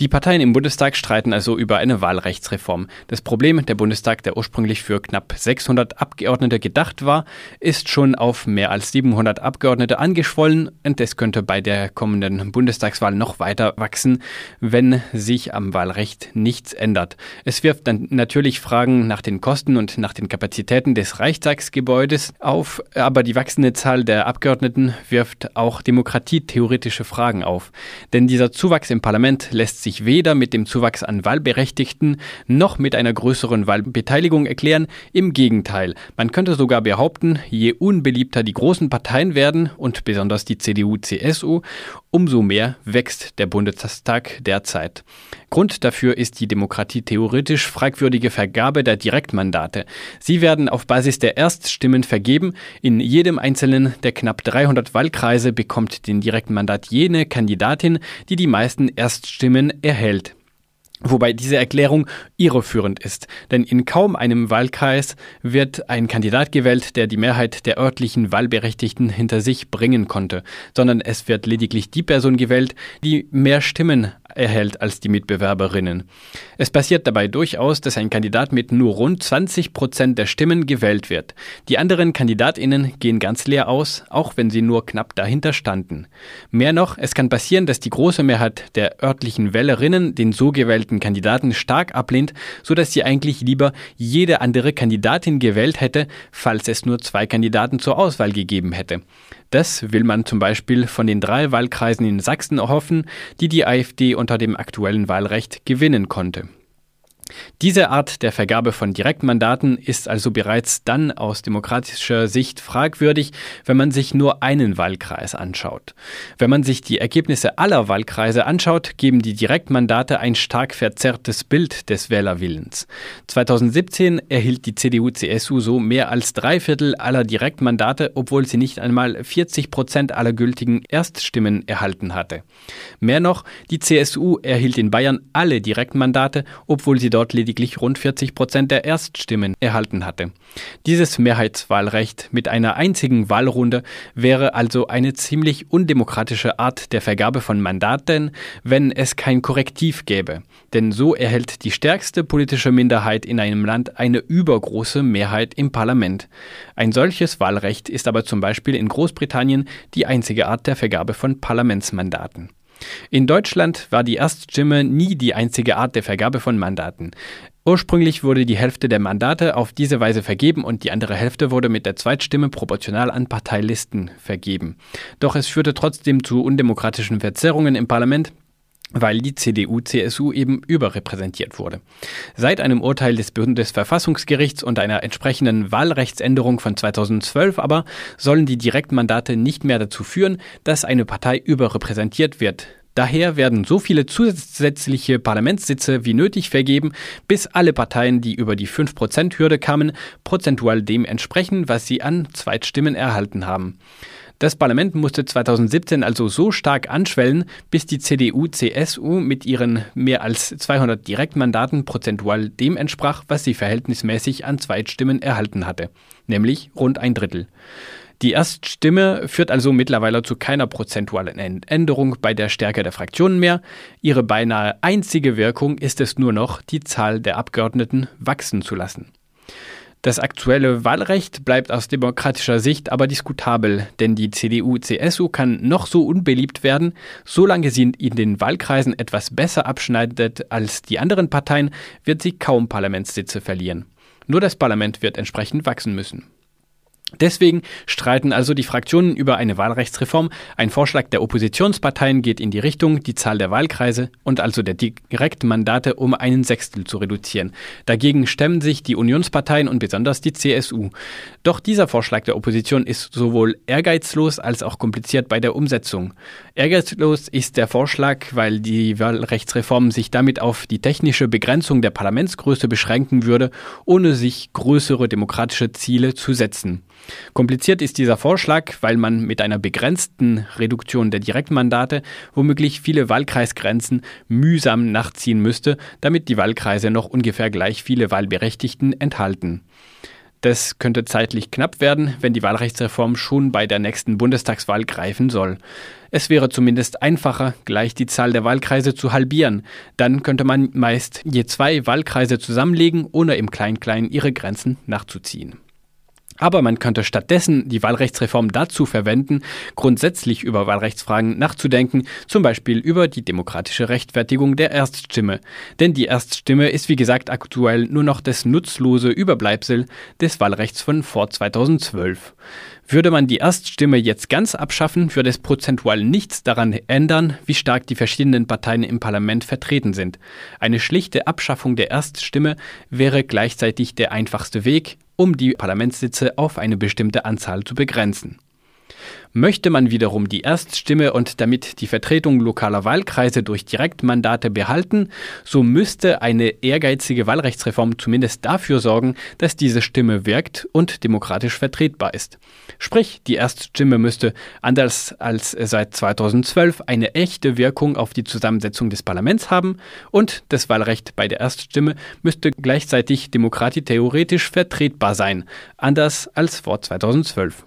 Die Parteien im Bundestag streiten also über eine Wahlrechtsreform. Das Problem, der Bundestag, der ursprünglich für knapp 600 Abgeordnete gedacht war, ist schon auf mehr als 700 Abgeordnete angeschwollen und es könnte bei der kommenden Bundestagswahl noch weiter wachsen, wenn sich am Wahlrecht nichts ändert. Es wirft dann natürlich Fragen nach den Kosten und nach den Kapazitäten des Reichstagsgebäudes auf, aber die wachsende Zahl der Abgeordneten wirft auch demokratietheoretische Fragen auf. Denn dieser Zuwachs im Parlament lässt sich sich weder mit dem Zuwachs an Wahlberechtigten noch mit einer größeren Wahlbeteiligung erklären. Im Gegenteil, man könnte sogar behaupten, je unbeliebter die großen Parteien werden und besonders die CDU-CSU, umso mehr wächst der Bundestag derzeit. Grund dafür ist die demokratietheoretisch fragwürdige Vergabe der Direktmandate. Sie werden auf Basis der Erststimmen vergeben. In jedem einzelnen der knapp 300 Wahlkreise bekommt den Direktmandat jene Kandidatin, die die meisten Erststimmen erhält. Wobei diese Erklärung irreführend ist, denn in kaum einem Wahlkreis wird ein Kandidat gewählt, der die Mehrheit der örtlichen Wahlberechtigten hinter sich bringen konnte, sondern es wird lediglich die Person gewählt, die mehr Stimmen erhält als die Mitbewerberinnen. Es passiert dabei durchaus, dass ein Kandidat mit nur rund 20 Prozent der Stimmen gewählt wird. Die anderen Kandidatinnen gehen ganz leer aus, auch wenn sie nur knapp dahinter standen. Mehr noch, es kann passieren, dass die große Mehrheit der örtlichen Wählerinnen den so gewählten Kandidaten stark ablehnt, so dass sie eigentlich lieber jede andere Kandidatin gewählt hätte, falls es nur zwei Kandidaten zur Auswahl gegeben hätte. Das will man zum Beispiel von den drei Wahlkreisen in Sachsen erhoffen, die die AfD unter dem aktuellen Wahlrecht gewinnen konnte. Diese Art der Vergabe von Direktmandaten ist also bereits dann aus demokratischer Sicht fragwürdig, wenn man sich nur einen Wahlkreis anschaut. Wenn man sich die Ergebnisse aller Wahlkreise anschaut, geben die Direktmandate ein stark verzerrtes Bild des Wählerwillens. 2017 erhielt die CDU-CSU so mehr als drei Viertel aller Direktmandate, obwohl sie nicht einmal 40 Prozent aller gültigen Erststimmen erhalten hatte. Mehr noch, die CSU erhielt in Bayern alle Direktmandate, obwohl sie dort dort lediglich rund 40 Prozent der Erststimmen erhalten hatte. Dieses Mehrheitswahlrecht mit einer einzigen Wahlrunde wäre also eine ziemlich undemokratische Art der Vergabe von Mandaten, wenn es kein Korrektiv gäbe. Denn so erhält die stärkste politische Minderheit in einem Land eine übergroße Mehrheit im Parlament. Ein solches Wahlrecht ist aber zum Beispiel in Großbritannien die einzige Art der Vergabe von Parlamentsmandaten. In Deutschland war die Erststimme nie die einzige Art der Vergabe von Mandaten. Ursprünglich wurde die Hälfte der Mandate auf diese Weise vergeben und die andere Hälfte wurde mit der Zweitstimme proportional an Parteilisten vergeben. Doch es führte trotzdem zu undemokratischen Verzerrungen im Parlament, weil die CDU-CSU eben überrepräsentiert wurde. Seit einem Urteil des Bundesverfassungsgerichts und einer entsprechenden Wahlrechtsänderung von 2012 aber sollen die Direktmandate nicht mehr dazu führen, dass eine Partei überrepräsentiert wird. Daher werden so viele zusätzliche Parlamentssitze wie nötig vergeben, bis alle Parteien, die über die 5%-Hürde kamen, prozentual dem entsprechen, was sie an Zweitstimmen erhalten haben. Das Parlament musste 2017 also so stark anschwellen, bis die CDU-CSU mit ihren mehr als 200 Direktmandaten prozentual dem entsprach, was sie verhältnismäßig an Zweitstimmen erhalten hatte, nämlich rund ein Drittel. Die Erststimme führt also mittlerweile zu keiner prozentualen Änderung bei der Stärke der Fraktionen mehr. Ihre beinahe einzige Wirkung ist es nur noch, die Zahl der Abgeordneten wachsen zu lassen. Das aktuelle Wahlrecht bleibt aus demokratischer Sicht aber diskutabel, denn die CDU-CSU kann noch so unbeliebt werden, solange sie in den Wahlkreisen etwas besser abschneidet als die anderen Parteien, wird sie kaum Parlamentssitze verlieren. Nur das Parlament wird entsprechend wachsen müssen. Deswegen streiten also die Fraktionen über eine Wahlrechtsreform. Ein Vorschlag der Oppositionsparteien geht in die Richtung, die Zahl der Wahlkreise und also der Direktmandate um einen Sechstel zu reduzieren. Dagegen stemmen sich die Unionsparteien und besonders die CSU. Doch dieser Vorschlag der Opposition ist sowohl ehrgeizlos als auch kompliziert bei der Umsetzung. Ehrgeizlos ist der Vorschlag, weil die Wahlrechtsreform sich damit auf die technische Begrenzung der Parlamentsgröße beschränken würde, ohne sich größere demokratische Ziele zu setzen. Kompliziert ist dieser Vorschlag, weil man mit einer begrenzten Reduktion der Direktmandate womöglich viele Wahlkreisgrenzen mühsam nachziehen müsste, damit die Wahlkreise noch ungefähr gleich viele Wahlberechtigten enthalten. Das könnte zeitlich knapp werden, wenn die Wahlrechtsreform schon bei der nächsten Bundestagswahl greifen soll. Es wäre zumindest einfacher, gleich die Zahl der Wahlkreise zu halbieren. Dann könnte man meist je zwei Wahlkreise zusammenlegen, ohne im Klein-Klein ihre Grenzen nachzuziehen. Aber man könnte stattdessen die Wahlrechtsreform dazu verwenden, grundsätzlich über Wahlrechtsfragen nachzudenken, zum Beispiel über die demokratische Rechtfertigung der Erststimme. Denn die Erststimme ist wie gesagt aktuell nur noch das nutzlose Überbleibsel des Wahlrechts von vor 2012. Würde man die Erststimme jetzt ganz abschaffen, würde es prozentual nichts daran ändern, wie stark die verschiedenen Parteien im Parlament vertreten sind. Eine schlichte Abschaffung der Erststimme wäre gleichzeitig der einfachste Weg, um die Parlamentssitze auf eine bestimmte Anzahl zu begrenzen. Möchte man wiederum die Erststimme und damit die Vertretung lokaler Wahlkreise durch Direktmandate behalten, so müsste eine ehrgeizige Wahlrechtsreform zumindest dafür sorgen, dass diese Stimme wirkt und demokratisch vertretbar ist. Sprich, die Erststimme müsste, anders als seit 2012, eine echte Wirkung auf die Zusammensetzung des Parlaments haben und das Wahlrecht bei der Erststimme müsste gleichzeitig demokratisch-theoretisch vertretbar sein, anders als vor 2012.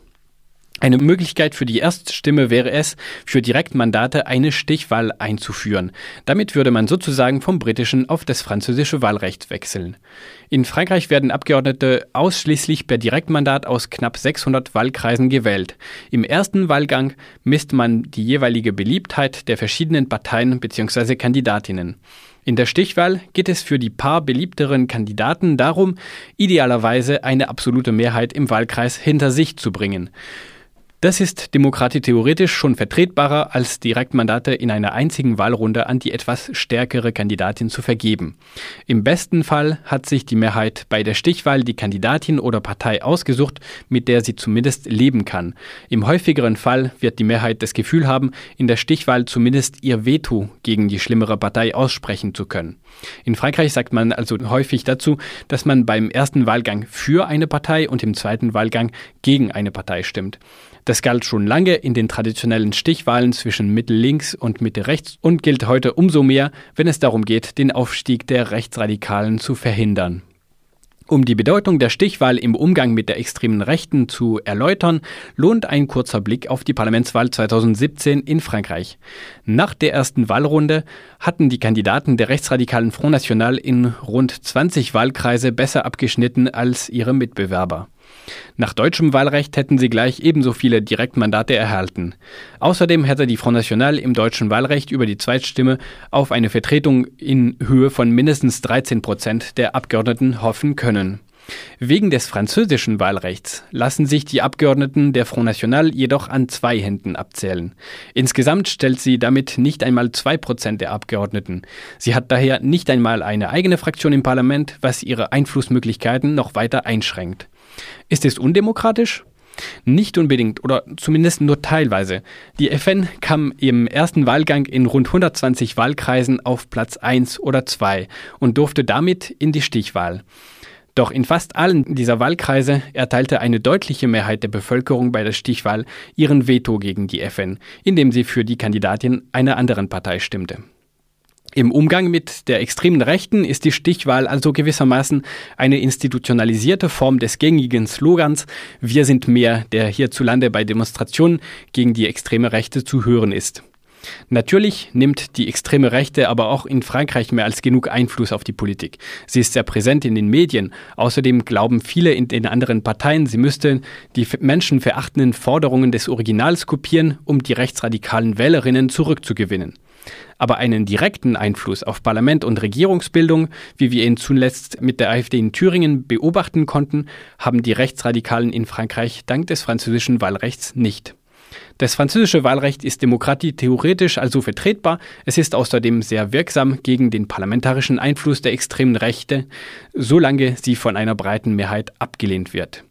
Eine Möglichkeit für die Erststimme wäre es, für Direktmandate eine Stichwahl einzuführen. Damit würde man sozusagen vom britischen auf das französische Wahlrecht wechseln. In Frankreich werden Abgeordnete ausschließlich per Direktmandat aus knapp 600 Wahlkreisen gewählt. Im ersten Wahlgang misst man die jeweilige Beliebtheit der verschiedenen Parteien bzw. Kandidatinnen. In der Stichwahl geht es für die paar beliebteren Kandidaten darum, idealerweise eine absolute Mehrheit im Wahlkreis hinter sich zu bringen. Das ist demokratietheoretisch schon vertretbarer, als Direktmandate in einer einzigen Wahlrunde an die etwas stärkere Kandidatin zu vergeben. Im besten Fall hat sich die Mehrheit bei der Stichwahl die Kandidatin oder Partei ausgesucht, mit der sie zumindest leben kann. Im häufigeren Fall wird die Mehrheit das Gefühl haben, in der Stichwahl zumindest ihr Veto gegen die schlimmere Partei aussprechen zu können. In Frankreich sagt man also häufig dazu, dass man beim ersten Wahlgang für eine Partei und im zweiten Wahlgang gegen eine Partei stimmt. Das galt schon lange in den traditionellen Stichwahlen zwischen Mitte-Links und Mitte-Rechts und gilt heute umso mehr, wenn es darum geht, den Aufstieg der Rechtsradikalen zu verhindern. Um die Bedeutung der Stichwahl im Umgang mit der extremen Rechten zu erläutern, lohnt ein kurzer Blick auf die Parlamentswahl 2017 in Frankreich. Nach der ersten Wahlrunde hatten die Kandidaten der rechtsradikalen Front National in rund 20 Wahlkreise besser abgeschnitten als ihre Mitbewerber. Nach deutschem Wahlrecht hätten sie gleich ebenso viele Direktmandate erhalten. Außerdem hätte die Front National im deutschen Wahlrecht über die Zweitstimme auf eine Vertretung in Höhe von mindestens 13 Prozent der Abgeordneten hoffen können. Wegen des französischen Wahlrechts lassen sich die Abgeordneten der Front National jedoch an zwei Händen abzählen. Insgesamt stellt sie damit nicht einmal zwei Prozent der Abgeordneten. Sie hat daher nicht einmal eine eigene Fraktion im Parlament, was ihre Einflussmöglichkeiten noch weiter einschränkt. Ist es undemokratisch? Nicht unbedingt oder zumindest nur teilweise. Die FN kam im ersten Wahlgang in rund 120 Wahlkreisen auf Platz 1 oder 2 und durfte damit in die Stichwahl. Doch in fast allen dieser Wahlkreise erteilte eine deutliche Mehrheit der Bevölkerung bei der Stichwahl ihren Veto gegen die FN, indem sie für die Kandidatin einer anderen Partei stimmte. Im Umgang mit der extremen Rechten ist die Stichwahl also gewissermaßen eine institutionalisierte Form des gängigen Slogans Wir sind mehr, der hierzulande bei Demonstrationen gegen die extreme Rechte zu hören ist. Natürlich nimmt die extreme Rechte aber auch in Frankreich mehr als genug Einfluss auf die Politik. Sie ist sehr präsent in den Medien. Außerdem glauben viele in den anderen Parteien, sie müssten die menschenverachtenden Forderungen des Originals kopieren, um die rechtsradikalen Wählerinnen zurückzugewinnen. Aber einen direkten Einfluss auf Parlament und Regierungsbildung, wie wir ihn zuletzt mit der AfD in Thüringen beobachten konnten, haben die Rechtsradikalen in Frankreich dank des französischen Wahlrechts nicht. Das französische Wahlrecht ist Demokratie theoretisch also vertretbar. Es ist außerdem sehr wirksam gegen den parlamentarischen Einfluss der extremen Rechte, solange sie von einer breiten Mehrheit abgelehnt wird.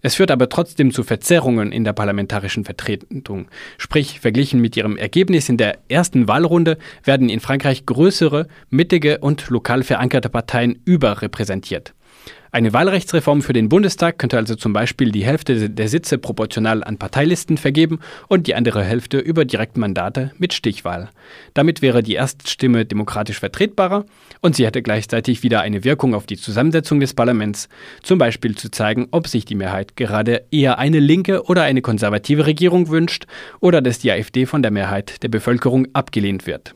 Es führt aber trotzdem zu Verzerrungen in der parlamentarischen Vertretung. Sprich, verglichen mit ihrem Ergebnis in der ersten Wahlrunde werden in Frankreich größere, mittige und lokal verankerte Parteien überrepräsentiert. Eine Wahlrechtsreform für den Bundestag könnte also zum Beispiel die Hälfte der Sitze proportional an Parteilisten vergeben und die andere Hälfte über Direktmandate mit Stichwahl. Damit wäre die Erststimme demokratisch vertretbarer und sie hätte gleichzeitig wieder eine Wirkung auf die Zusammensetzung des Parlaments, zum Beispiel zu zeigen, ob sich die Mehrheit gerade eher eine linke oder eine konservative Regierung wünscht oder dass die AfD von der Mehrheit der Bevölkerung abgelehnt wird.